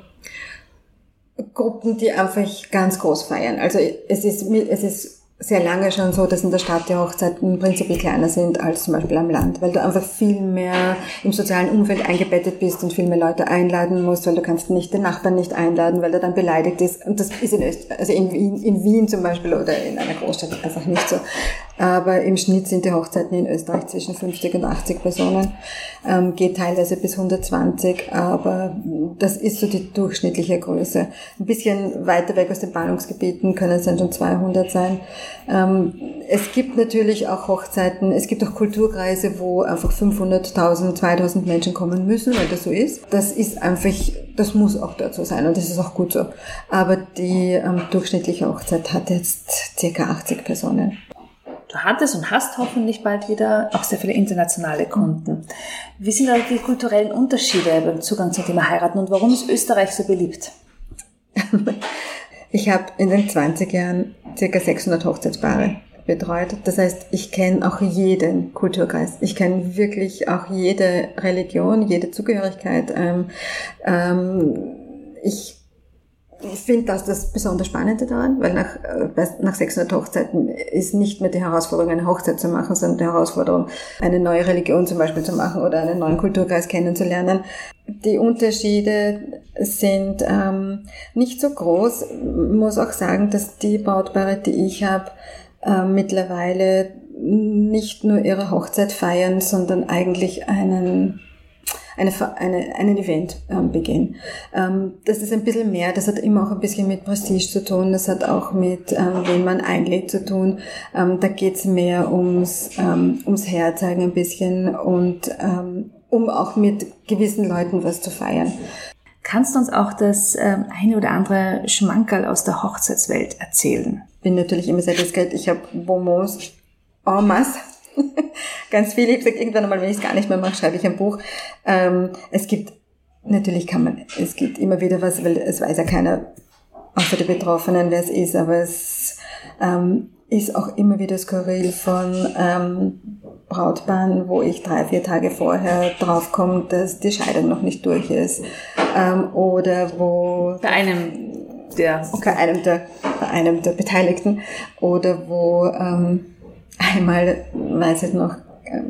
Speaker 2: Gruppen, die einfach ganz groß feiern. Also es ist, es ist sehr lange schon so, dass in der Stadt die Hochzeiten prinzipiell kleiner sind als zum Beispiel am Land, weil du einfach viel mehr im sozialen Umfeld eingebettet bist und viel mehr Leute einladen musst, weil du kannst nicht den Nachbarn nicht einladen, weil der dann beleidigt ist. Und das ist in Österreich, also in Wien, in Wien zum Beispiel oder in einer Großstadt einfach nicht so. Aber im Schnitt sind die Hochzeiten in Österreich zwischen 50 und 80 Personen, ähm, geht teilweise bis 120, aber das ist so die durchschnittliche Größe. Ein bisschen weiter weg aus den Ballungsgebieten können es dann schon 200 sein. Ähm, es gibt natürlich auch Hochzeiten, es gibt auch Kulturkreise, wo einfach 500.000, 2.000 Menschen kommen müssen, weil das so ist. Das ist einfach, das muss auch so sein und das ist auch gut so. Aber die ähm, durchschnittliche Hochzeit hat jetzt circa 80 Personen.
Speaker 1: Du hattest und hast hoffentlich bald wieder auch sehr viele internationale Kunden. Wie sind da die kulturellen Unterschiede beim Zugang zum Thema Heiraten und warum ist Österreich so beliebt?
Speaker 2: Ich habe in den 20 Jahren circa 600 Hochzeitspaare betreut. Das heißt, ich kenne auch jeden Kulturkreis. Ich kenne wirklich auch jede Religion, jede Zugehörigkeit. Ähm, ähm, ich ich finde das das besonders Spannende daran, weil nach, äh, nach 600 Hochzeiten ist nicht mehr die Herausforderung, eine Hochzeit zu machen, sondern die Herausforderung, eine neue Religion zum Beispiel zu machen oder einen neuen Kulturkreis kennenzulernen. Die Unterschiede sind ähm, nicht so groß. Muss auch sagen, dass die Brautpaare, die ich habe, äh, mittlerweile nicht nur ihre Hochzeit feiern, sondern eigentlich einen eine, eine, einen Event ähm, begehen. Ähm, das ist ein bisschen mehr, das hat immer auch ein bisschen mit Prestige zu tun, das hat auch mit, ähm, wen man einlädt zu tun. Ähm, da geht's mehr ums, ähm, ums Herzeigen ein bisschen und ähm, um auch mit gewissen Leuten was zu feiern.
Speaker 1: Kannst du uns auch das ähm, eine oder andere Schmankerl aus der Hochzeitswelt erzählen?
Speaker 2: Bin natürlich immer sehr diskret. Ich habe Bonbons en masse [laughs] ganz viel. Ich habe gesagt, irgendwann einmal, wenn ich es gar nicht mehr mache, schreibe ich ein Buch. Ähm, es gibt, natürlich kann man, es gibt immer wieder was, weil es weiß ja keiner, außer die Betroffenen, wer es ist, aber es ähm, ist auch immer wieder skurril von ähm, Brautbahn, wo ich drei, vier Tage vorher draufkomme, dass die Scheidung noch nicht durch ist. Ähm, oder wo...
Speaker 1: Bei einem der...
Speaker 2: Bei einem der, bei einem der Beteiligten. Oder wo... Ähm, Einmal, weiß ich noch,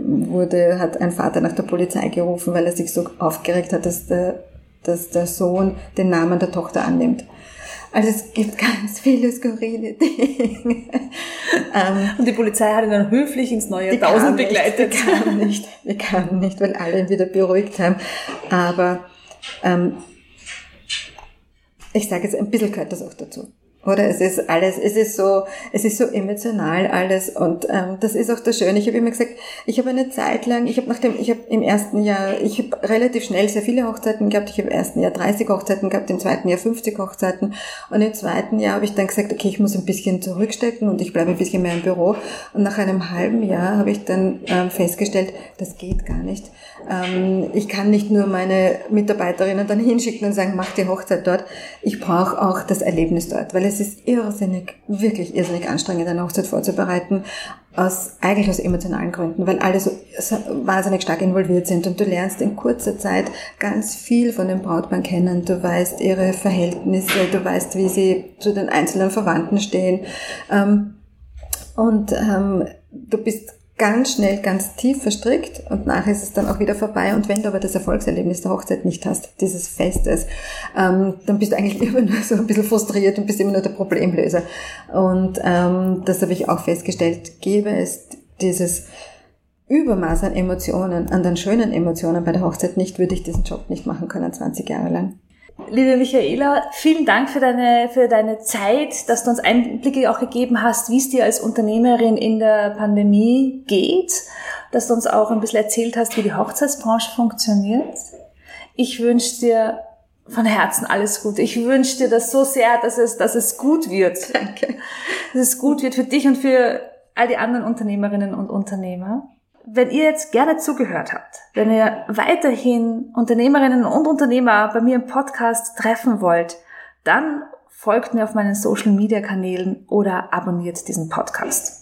Speaker 2: wurde, hat ein Vater nach der Polizei gerufen, weil er sich so aufgeregt hat, dass der, dass der Sohn den Namen der Tochter annimmt. Also es gibt [laughs] ganz viele skurrile Dinge.
Speaker 1: Ähm, Und die Polizei hat ihn dann höflich ins neue Jahrtausend begleitet.
Speaker 2: Die kamen nicht, die kamen nicht, weil alle ihn wieder beruhigt haben. Aber ähm, ich sage jetzt, ein bisschen gehört das auch dazu. Oder es ist alles, es ist so, es ist so emotional alles und ähm, das ist auch das Schöne. Ich habe immer gesagt, ich habe eine Zeit lang, ich habe nach dem, ich habe im ersten Jahr, ich habe relativ schnell sehr viele Hochzeiten gehabt. Ich habe im ersten Jahr 30 Hochzeiten gehabt, im zweiten Jahr 50 Hochzeiten und im zweiten Jahr habe ich dann gesagt, okay, ich muss ein bisschen zurückstecken und ich bleibe ein bisschen mehr im Büro. Und nach einem halben Jahr habe ich dann ähm, festgestellt, das geht gar nicht. Ähm, ich kann nicht nur meine Mitarbeiterinnen dann hinschicken und sagen, mach die Hochzeit dort. Ich brauche auch das Erlebnis dort, weil es ist irrsinnig, wirklich irrsinnig anstrengend, eine Hochzeit vorzubereiten, aus, eigentlich aus emotionalen Gründen, weil alle so, wahnsinnig stark involviert sind und du lernst in kurzer Zeit ganz viel von dem Brautpaar kennen. Du weißt ihre Verhältnisse, du weißt, wie sie zu den einzelnen Verwandten stehen. Ähm, und ähm, du bist ganz schnell, ganz tief verstrickt und nachher ist es dann auch wieder vorbei. Und wenn du aber das Erfolgserlebnis der Hochzeit nicht hast, dieses Festes, ähm, dann bist du eigentlich [laughs] immer nur so ein bisschen frustriert und bist immer nur der Problemlöser. Und ähm, das habe ich auch festgestellt, gäbe es dieses Übermaß an Emotionen, an den schönen Emotionen bei der Hochzeit nicht, würde ich diesen Job nicht machen können, 20 Jahre lang.
Speaker 1: Liebe Michaela, vielen Dank für deine, für deine Zeit, dass du uns Einblicke auch gegeben hast, wie es dir als Unternehmerin in der Pandemie geht, dass du uns auch ein bisschen erzählt hast, wie die Hochzeitsbranche funktioniert. Ich wünsche dir von Herzen alles Gute. Ich wünsche dir das so sehr, dass es, dass es gut wird.
Speaker 2: Danke.
Speaker 1: Dass es gut wird für dich und für all die anderen Unternehmerinnen und Unternehmer wenn ihr jetzt gerne zugehört habt, wenn ihr weiterhin Unternehmerinnen und Unternehmer bei mir im Podcast treffen wollt, dann folgt mir auf meinen Social Media Kanälen oder abonniert diesen Podcast.